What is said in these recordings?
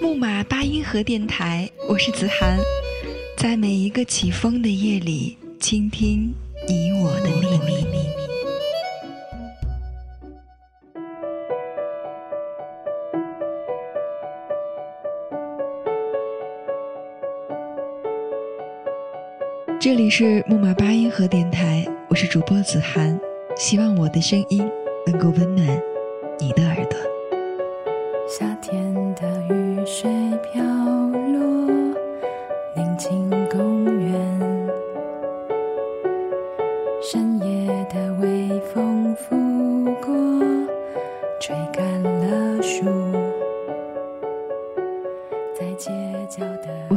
木马八音盒电台，我是子涵，在每一个起风的夜里，倾听你我的秘密。这里是木马八音盒电台，我是主播子涵，希望我的声音能够温暖你的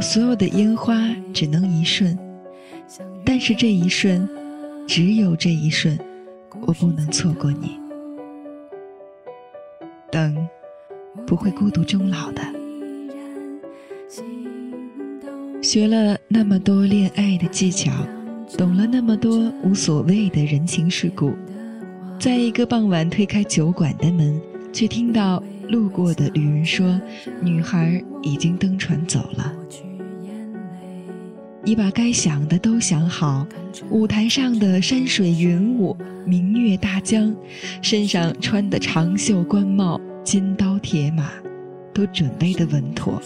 所有的烟花只能一瞬，但是这一瞬，只有这一瞬，我不能错过你。等，不会孤独终老的。学了那么多恋爱的技巧，懂了那么多无所谓的人情世故，在一个傍晚推开酒馆的门，却听到路过的旅人说：“女孩已经登船走了。”你把该想的都想好，舞台上的山水云雾、明月大江，身上穿的长袖官帽、金刀铁马，都准备的稳妥。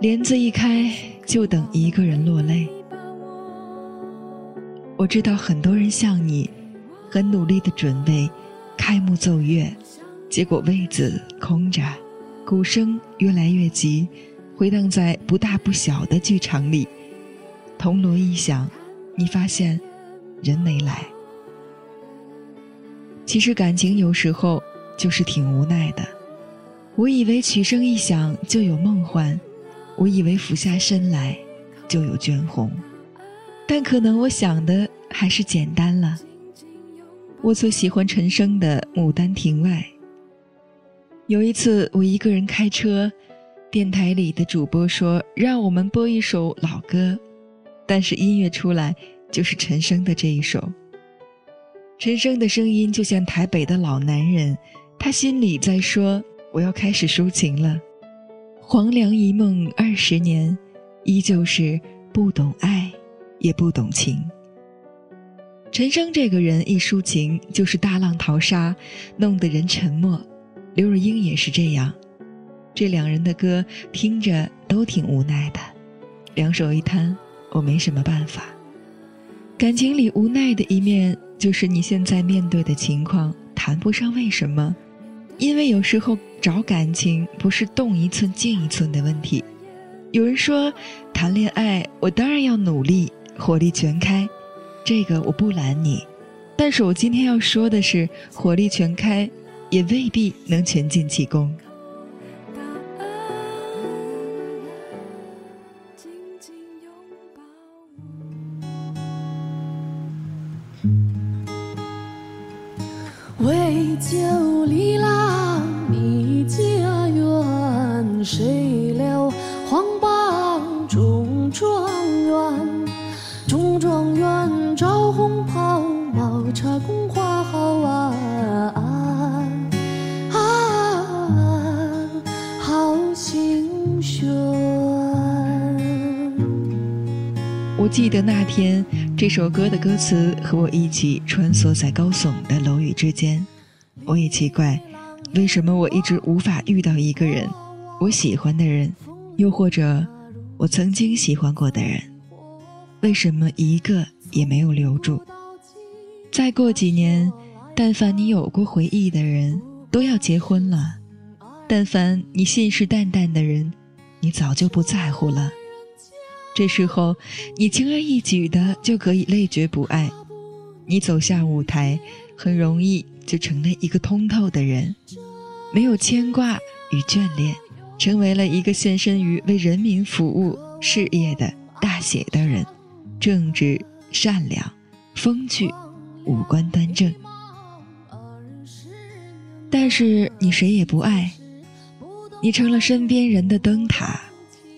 帘子一开，就等一个人落泪。我知道很多人像你，很努力的准备开幕奏乐，结果位子空着，鼓声越来越急，回荡在不大不小的剧场里。铜锣一响，你发现人没来。其实感情有时候就是挺无奈的。我以为曲声一响就有梦幻。我以为俯下身来就有娟红，但可能我想的还是简单了。我最喜欢陈升的《牡丹亭外》。有一次我一个人开车，电台里的主播说让我们播一首老歌，但是音乐出来就是陈升的这一首。陈升的声音就像台北的老男人，他心里在说：“我要开始抒情了。”黄粱一梦二十年，依旧是不懂爱，也不懂情。陈升这个人一抒情就是大浪淘沙，弄得人沉默。刘若英也是这样，这两人的歌听着都挺无奈的，两手一摊，我没什么办法。感情里无奈的一面，就是你现在面对的情况谈不上为什么。因为有时候找感情不是动一寸进一寸的问题。有人说，谈恋爱我当然要努力，火力全开，这个我不拦你。但是我今天要说的是，火力全开，也未必能全尽其功。记得那天，这首歌的歌词和我一起穿梭在高耸的楼宇之间。我也奇怪，为什么我一直无法遇到一个人。我喜欢的人，又或者我曾经喜欢过的人，为什么一个也没有留住？再过几年，但凡你有过回忆的人，都要结婚了；但凡你信誓旦旦的人，你早就不在乎了。这时候，你轻而易举的就可以累觉不爱，你走下舞台，很容易就成了一个通透的人，没有牵挂与眷恋。成为了一个献身于为人民服务事业的大写的人，正直、善良、风趣，五官端正。但是你谁也不爱，你成了身边人的灯塔，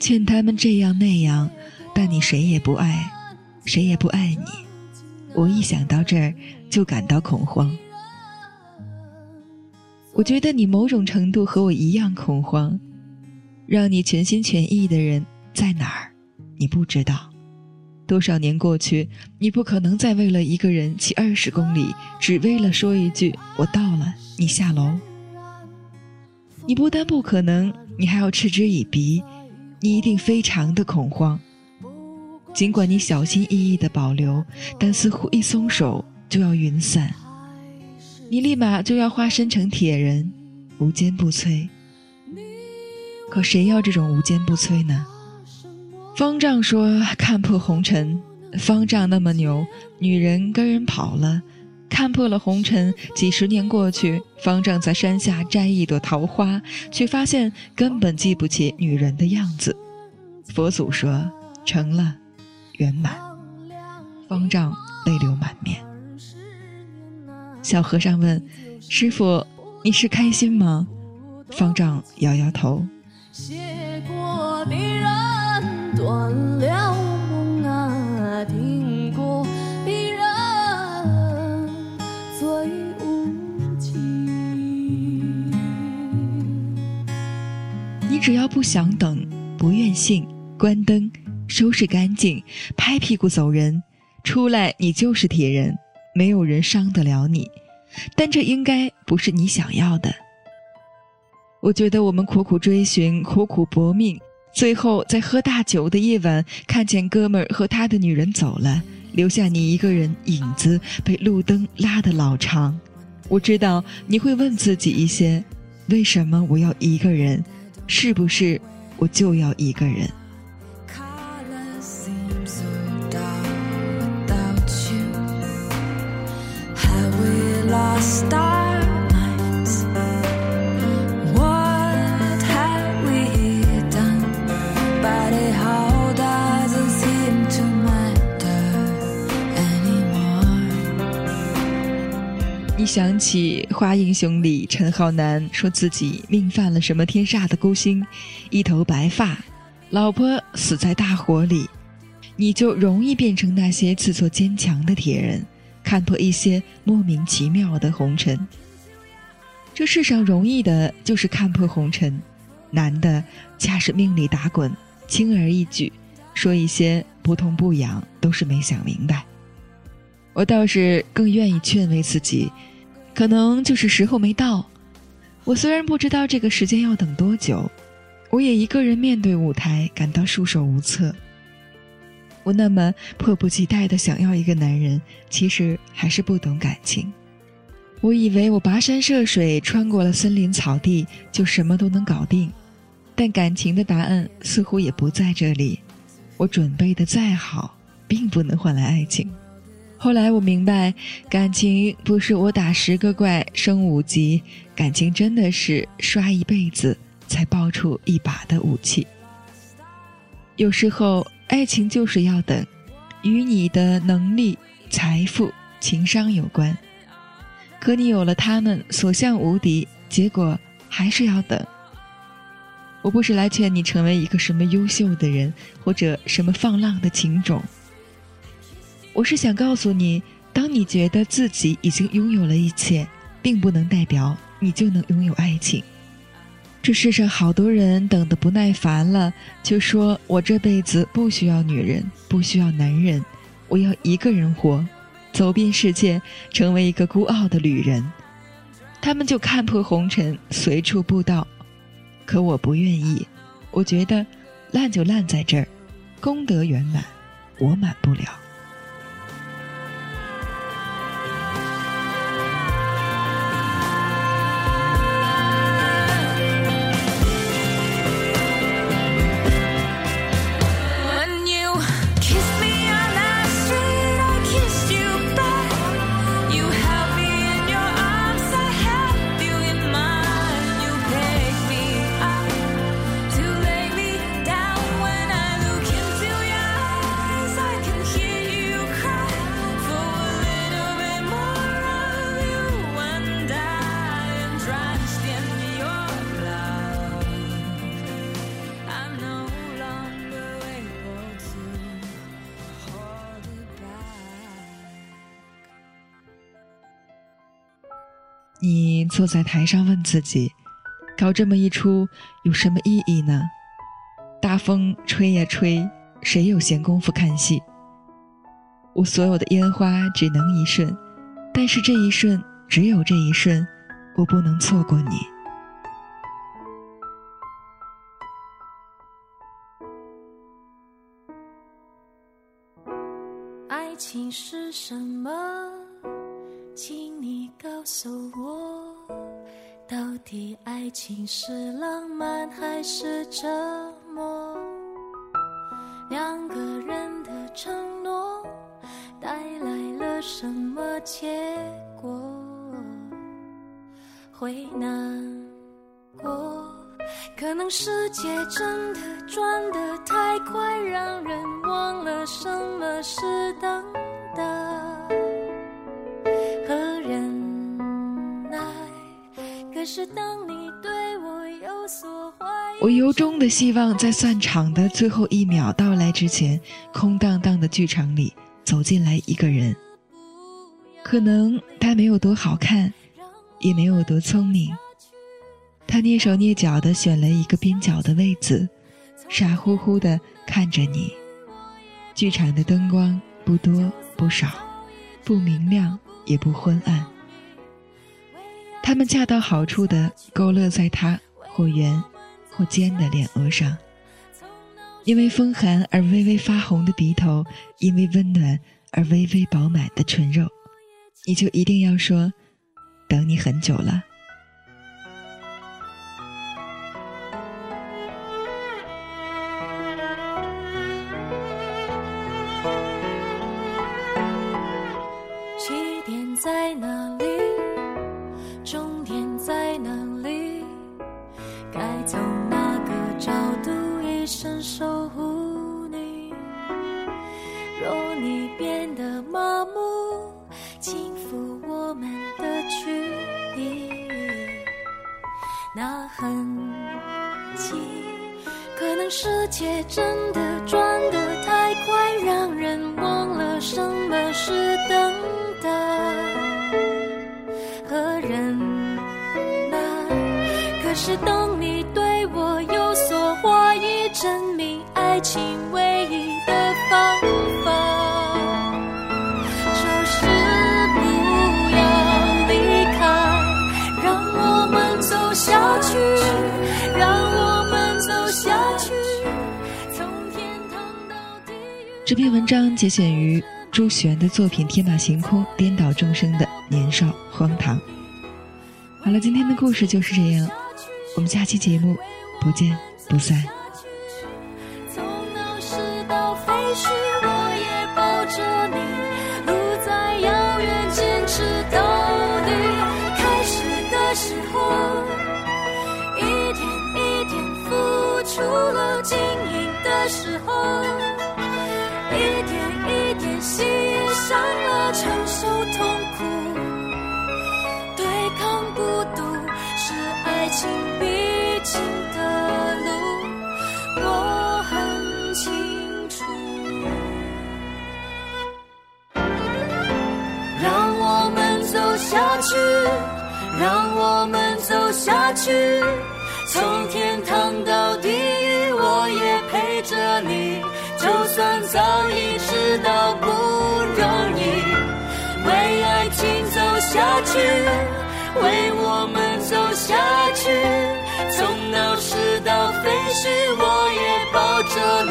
劝他们这样那样，但你谁也不爱，谁也不爱你。我一想到这儿就感到恐慌。我觉得你某种程度和我一样恐慌。让你全心全意的人在哪儿？你不知道。多少年过去，你不可能再为了一个人骑二十公里，只为了说一句“我到了”，你下楼。你不但不可能，你还要嗤之以鼻。你一定非常的恐慌。尽管你小心翼翼的保留，但似乎一松手就要云散。你立马就要化身成铁人，无坚不摧。可谁要这种无坚不摧呢？方丈说：“看破红尘。”方丈那么牛，女人跟人跑了，看破了红尘。几十年过去，方丈在山下摘一朵桃花，却发现根本记不起女人的样子。佛祖说：“成了，圆满。”方丈泪流满面。小和尚问：“师傅，你是开心吗？”方丈摇摇头。谢过的人断了只要不想等，不愿信，关灯，收拾干净，拍屁股走人，出来你就是铁人，没有人伤得了你。但这应该不是你想要的。我觉得我们苦苦追寻，苦苦搏命，最后在喝大酒的夜晚，看见哥们儿和他的女人走了，留下你一个人，影子被路灯拉得老长。我知道你会问自己一些：为什么我要一个人？是不是我就要一个人？想起《花英雄》里陈浩南说自己命犯了什么天煞的孤星，一头白发，老婆死在大火里，你就容易变成那些自作坚强的铁人，看破一些莫名其妙的红尘。这世上容易的就是看破红尘，难的恰是命里打滚，轻而易举，说一些不痛不痒，都是没想明白。我倒是更愿意劝慰自己。可能就是时候没到。我虽然不知道这个时间要等多久，我也一个人面对舞台，感到束手无策。我那么迫不及待的想要一个男人，其实还是不懂感情。我以为我跋山涉水，穿过了森林草地，就什么都能搞定。但感情的答案似乎也不在这里。我准备的再好，并不能换来爱情。后来我明白，感情不是我打十个怪升五级，感情真的是刷一辈子才爆出一把的武器。有时候，爱情就是要等，与你的能力、财富、情商有关。可你有了他们，所向无敌，结果还是要等。我不是来劝你成为一个什么优秀的人，或者什么放浪的情种。我是想告诉你，当你觉得自己已经拥有了一切，并不能代表你就能拥有爱情。这世上好多人等得不耐烦了，就说我这辈子不需要女人，不需要男人，我要一个人活，走遍世界，成为一个孤傲的旅人。他们就看破红尘，随处布道。可我不愿意，我觉得烂就烂在这儿，功德圆满，我满不了。坐在台上问自己：搞这么一出有什么意义呢？大风吹呀吹，谁有闲工夫看戏？我所有的烟花只能一瞬，但是这一瞬，只有这一瞬，我不能错过你。爱情是什么？请你告诉我，到底爱情是浪漫还是折磨？两个人的承诺带来了什么结果？会难过，可能世界真的转得太快，让人忘了什么是等待我，由衷的希望，在散场的最后一秒到来之前，空荡荡的剧场里走进来一个人。可能他没有多好看，也没有多聪明。他蹑手蹑脚的选了一个边角的位子，傻乎乎的看着你。剧场的灯光不多不少，不明亮也不昏暗。他们恰到好处的勾勒在他或圆或尖的脸额上，因为风寒而微微发红的鼻头，因为温暖而微微饱满的唇肉，你就一定要说：“等你很久了。”世界真的转得太快，让人忘了什么是等待和忍耐。可是当你对这篇文章节选于朱璇的作品《天马行空，颠倒众生的年少荒唐》。好了，今天的故事就是这样，我们下期节目不见不散。一点喜上了，承受痛苦。对抗孤独是爱情必经的路，我很清楚。让我们走下去，让我们走下去，从天堂到地狱，我也陪着你。就算早已知道下去，为我们走下去，从闹市到废墟，我也抱着你，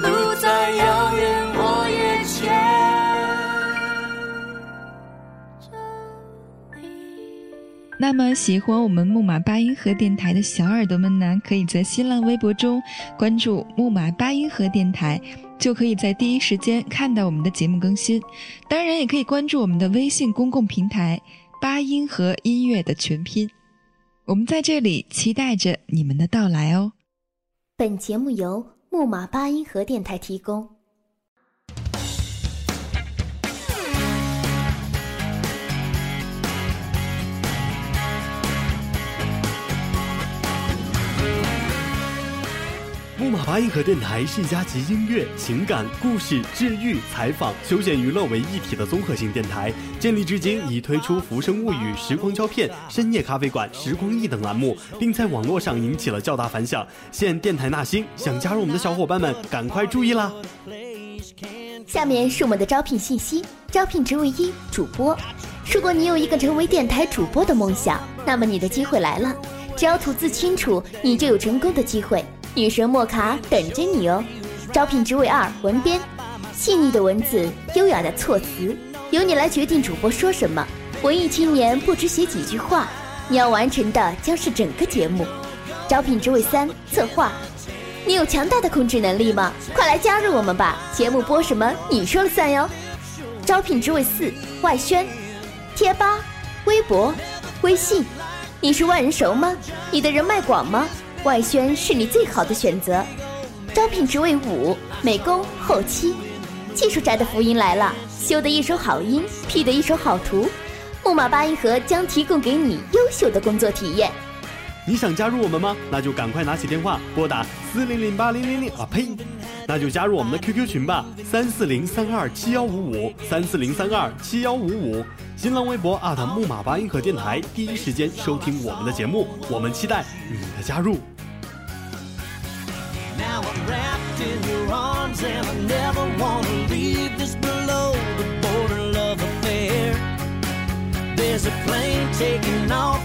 路再遥远，我也牵着你。那么喜欢我们木马八音盒电台的小耳朵们呢，可以在新浪微博中关注木马八音盒电台，就可以在第一时间看到我们的节目更新。当然，也可以关注我们的微信公共平台“八音盒音乐”的全拼。我们在这里期待着你们的到来哦。本节目由木马八音盒电台提供。木马八音盒电台是一家集音乐、情感、故事、治愈、采访、休闲娱乐为一体的综合性电台。建立至今，已推出《浮生物语》《时光胶片》《深夜咖啡馆》《时光忆》等栏目，并在网络上引起了较大反响。现电台纳新，想加入我们的小伙伴们，赶快注意啦！下面是我们的招聘信息：招聘职位一，主播。如果你有一个成为电台主播的梦想，那么你的机会来了。只要吐字清楚，你就有成功的机会。女神莫卡等着你哦！招聘职位二，文编。细腻的文字，优雅的措辞，由你来决定主播说什么。文艺青年不止写几句话，你要完成的将是整个节目。招聘职位三，策划。你有强大的控制能力吗？快来加入我们吧！节目播什么，你说了算哟。招聘职位四，外宣。贴吧、微博、微信，你是万人熟吗？你的人脉广吗？外宣是你最好的选择。招聘职位五：美工、后期。技术宅的福音来了，修的一手好音，P 的一手好图，木马八音盒将提供给你优秀的工作体验。你想加入我们吗？那就赶快拿起电话拨打四零零八零零零啊呸！那就加入我们的 QQ 群吧，三四零三二七幺五五三四零三二七幺五五。新浪微博木马八音盒电台，第一时间收听我们的节目，我们期待你的加入。There's a plane taking off